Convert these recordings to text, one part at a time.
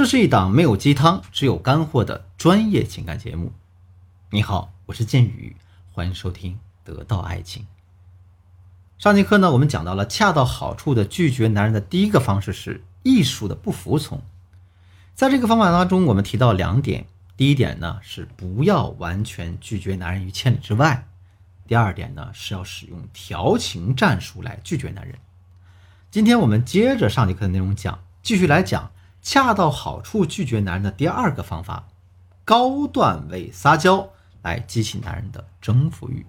这是一档没有鸡汤，只有干货的专业情感节目。你好，我是剑宇，欢迎收听《得到爱情》。上节课呢，我们讲到了恰到好处的拒绝男人的第一个方式是艺术的不服从。在这个方法当中，我们提到两点：第一点呢是不要完全拒绝男人于千里之外；第二点呢是要使用调情战术来拒绝男人。今天我们接着上节课的内容讲，继续来讲。恰到好处拒绝男人的第二个方法，高段位撒娇来激起男人的征服欲。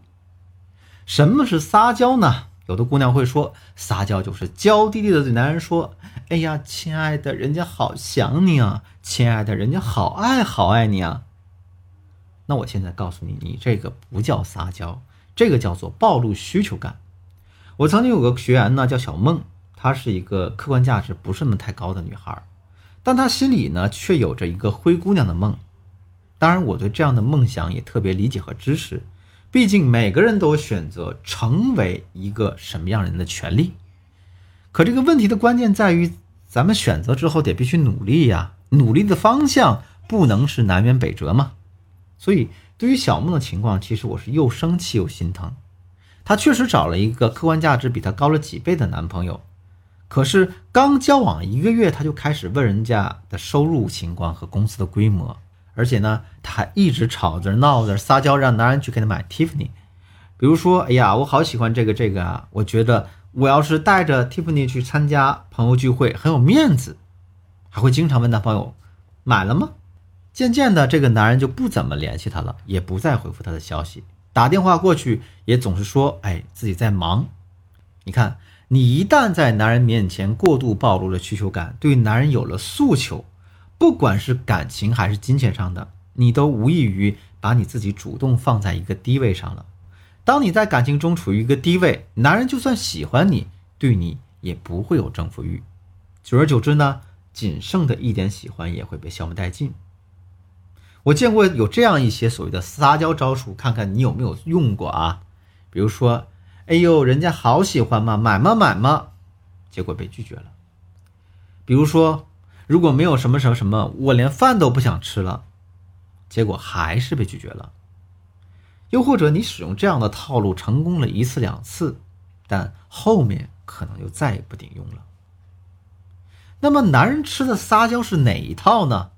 什么是撒娇呢？有的姑娘会说，撒娇就是娇滴滴的对男人说：“哎呀，亲爱的，人家好想你啊，亲爱的，人家好爱好爱你啊。”那我现在告诉你，你这个不叫撒娇，这个叫做暴露需求感。我曾经有个学员呢，叫小梦，她是一个客观价值不是那么太高的女孩。但他心里呢，却有着一个灰姑娘的梦。当然，我对这样的梦想也特别理解和支持。毕竟每个人都有选择成为一个什么样人的权利。可这个问题的关键在于，咱们选择之后得必须努力呀，努力的方向不能是南辕北辙嘛。所以，对于小梦的情况，其实我是又生气又心疼。她确实找了一个客观价值比她高了几倍的男朋友。可是刚交往一个月，他就开始问人家的收入情况和公司的规模，而且呢，他还一直吵着闹着撒娇，让男人去给他买 Tiffany。比如说，哎呀，我好喜欢这个这个啊，我觉得我要是带着 Tiffany 去参加朋友聚会很有面子，还会经常问男朋友买了吗？渐渐的，这个男人就不怎么联系她了，也不再回复她的消息，打电话过去也总是说，哎，自己在忙。你看。你一旦在男人面前过度暴露了需求感，对男人有了诉求，不管是感情还是金钱上的，你都无异于把你自己主动放在一个低位上了。当你在感情中处于一个低位，男人就算喜欢你，对你也不会有征服欲。久而久之呢，仅剩的一点喜欢也会被消磨殆尽。我见过有这样一些所谓的撒娇招数，看看你有没有用过啊？比如说。哎呦，人家好喜欢嘛，买嘛买嘛，结果被拒绝了。比如说，如果没有什么什么什么，我连饭都不想吃了，结果还是被拒绝了。又或者你使用这样的套路成功了一次两次，但后面可能就再也不顶用了。那么，男人吃的撒娇是哪一套呢？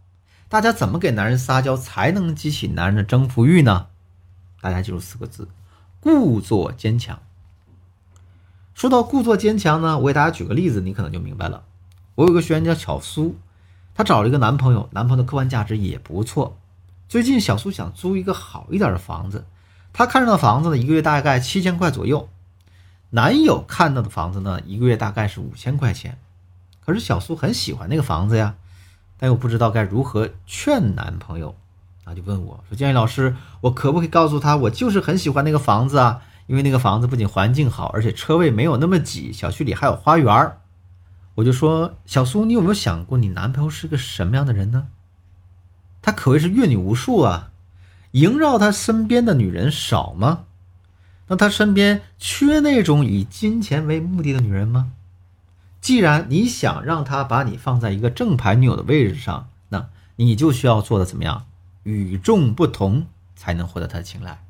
大家怎么给男人撒娇才能激起男人的征服欲呢？大家记住四个字：故作坚强。说到故作坚强呢，我给大家举个例子，你可能就明白了。我有个学员叫小苏，她找了一个男朋友，男朋友的客观价值也不错。最近小苏想租一个好一点的房子，她看上的房子呢，一个月大概七千块左右。男友看到的房子呢，一个月大概是五千块钱。可是小苏很喜欢那个房子呀，但又不知道该如何劝男朋友，啊，就问我说：“建议老师，我可不可以告诉他，我就是很喜欢那个房子啊？”因为那个房子不仅环境好，而且车位没有那么挤，小区里还有花园我就说小苏，你有没有想过你男朋友是个什么样的人呢？他可谓是阅女无数啊，萦绕他身边的女人少吗？那他身边缺那种以金钱为目的的女人吗？既然你想让他把你放在一个正牌女友的位置上，那你就需要做的怎么样？与众不同，才能获得他的青睐。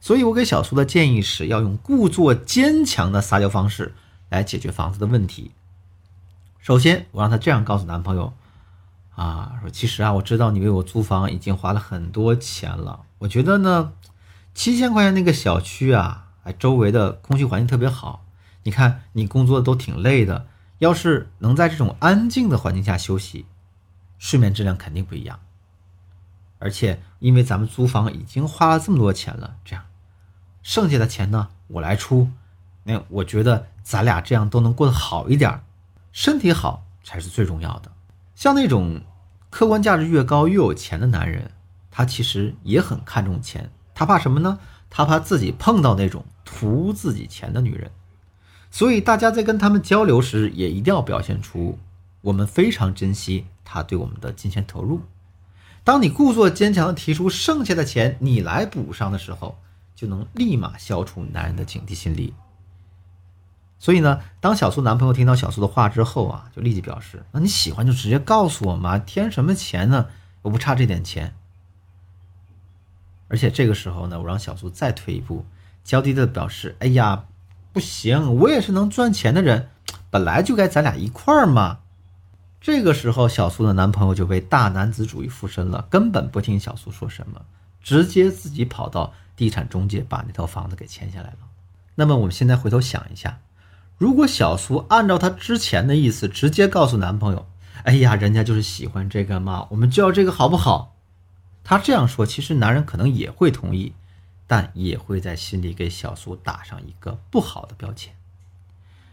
所以，我给小苏的建议是要用故作坚强的撒娇方式来解决房子的问题。首先，我让他这样告诉男朋友：“啊，说其实啊，我知道你为我租房已经花了很多钱了。我觉得呢，七千块钱那个小区啊，哎，周围的空气环境特别好。你看你工作都挺累的，要是能在这种安静的环境下休息，睡眠质量肯定不一样。而且，因为咱们租房已经花了这么多钱了，这样。”剩下的钱呢，我来出。那我觉得咱俩这样都能过得好一点，身体好才是最重要的。像那种客观价值越高越有钱的男人，他其实也很看重钱。他怕什么呢？他怕自己碰到那种图自己钱的女人。所以大家在跟他们交流时，也一定要表现出我们非常珍惜他对我们的金钱投入。当你故作坚强的提出剩下的钱你来补上的时候。就能立马消除男人的警惕心理。所以呢，当小苏男朋友听到小苏的话之后啊，就立即表示：“那你喜欢就直接告诉我嘛，添什么钱呢？我不差这点钱。”而且这个时候呢，我让小苏再退一步，娇滴滴的表示：“哎呀，不行，我也是能赚钱的人，本来就该咱俩一块儿嘛。”这个时候，小苏的男朋友就被大男子主义附身了，根本不听小苏说什么，直接自己跑到地产中介把那套房子给签下来了。那么我们现在回头想一下。如果小苏按照她之前的意思，直接告诉男朋友：“哎呀，人家就是喜欢这个嘛，我们就要这个，好不好？”她这样说，其实男人可能也会同意，但也会在心里给小苏打上一个不好的标签。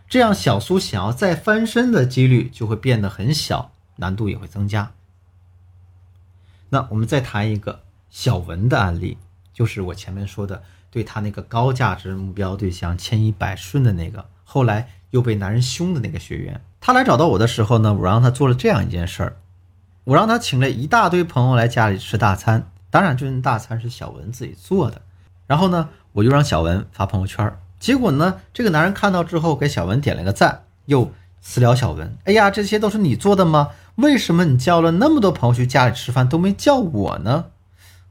这样，小苏想要再翻身的几率就会变得很小，难度也会增加。那我们再谈一个小文的案例，就是我前面说的，对他那个高价值目标对象千依百顺的那个。后来又被男人凶的那个学员，他来找到我的时候呢，我让他做了这样一件事儿，我让他请了一大堆朋友来家里吃大餐，当然这顿大餐是小文自己做的。然后呢，我就让小文发朋友圈，结果呢，这个男人看到之后给小文点了个赞，又私聊小文：“哎呀，这些都是你做的吗？为什么你叫了那么多朋友去家里吃饭都没叫我呢？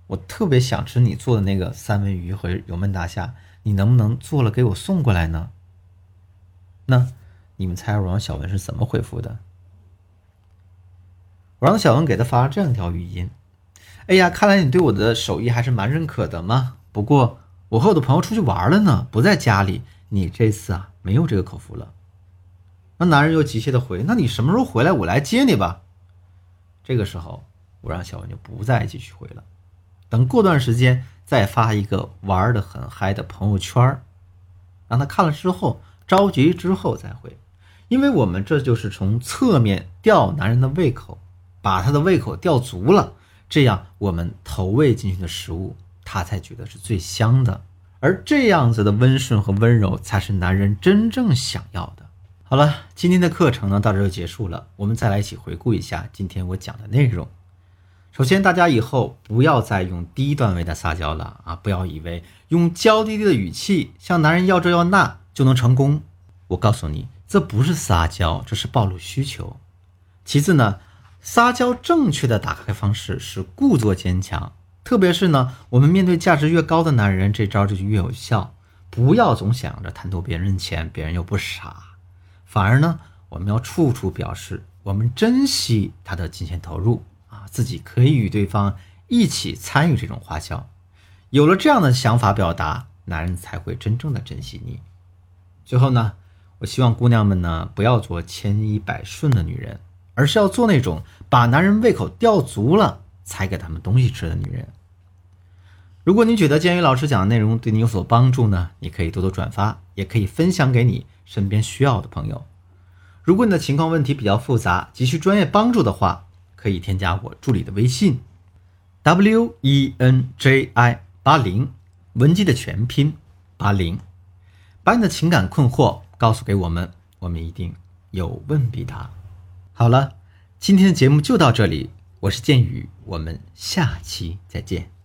我特别想吃你做的那个三文鱼和油焖大虾，你能不能做了给我送过来呢？”那你们猜我让小文是怎么回复的？我让小文给他发了这样一条语音：“哎呀，看来你对我的手艺还是蛮认可的嘛。不过我和我的朋友出去玩了呢，不在家里。你这次啊没有这个口福了。”那男人又急切的回：“那你什么时候回来？我来接你吧。”这个时候，我让小文就不再继续回了。等过段时间再发一个玩的很嗨的朋友圈，让他看了之后。着急之后再回，因为我们这就是从侧面吊男人的胃口，把他的胃口吊足了，这样我们投喂进去的食物，他才觉得是最香的。而这样子的温顺和温柔，才是男人真正想要的。好了，今天的课程呢到这就结束了，我们再来一起回顾一下今天我讲的内容。首先，大家以后不要再用低段位的撒娇了啊！不要以为用娇滴滴的语气向男人要这要那。就能成功？我告诉你，这不是撒娇，这是暴露需求。其次呢，撒娇正确的打开方式是故作坚强，特别是呢，我们面对价值越高的男人，这招就越有效。不要总想着贪图别人钱，别人又不傻，反而呢，我们要处处表示我们珍惜他的金钱投入，自己可以与对方一起参与这种花销。有了这样的想法表达，男人才会真正的珍惜你。最后呢，我希望姑娘们呢不要做千依百顺的女人，而是要做那种把男人胃口吊足了才给他们东西吃的女人。如果你觉得建宇老师讲的内容对你有所帮助呢，你可以多多转发，也可以分享给你身边需要的朋友。如果你的情况问题比较复杂，急需专业帮助的话，可以添加我助理的微信：w e n j i 八零，文姬的全拼八零。把你的情感困惑告诉给我们，我们一定有问必答。好了，今天的节目就到这里，我是剑宇，我们下期再见。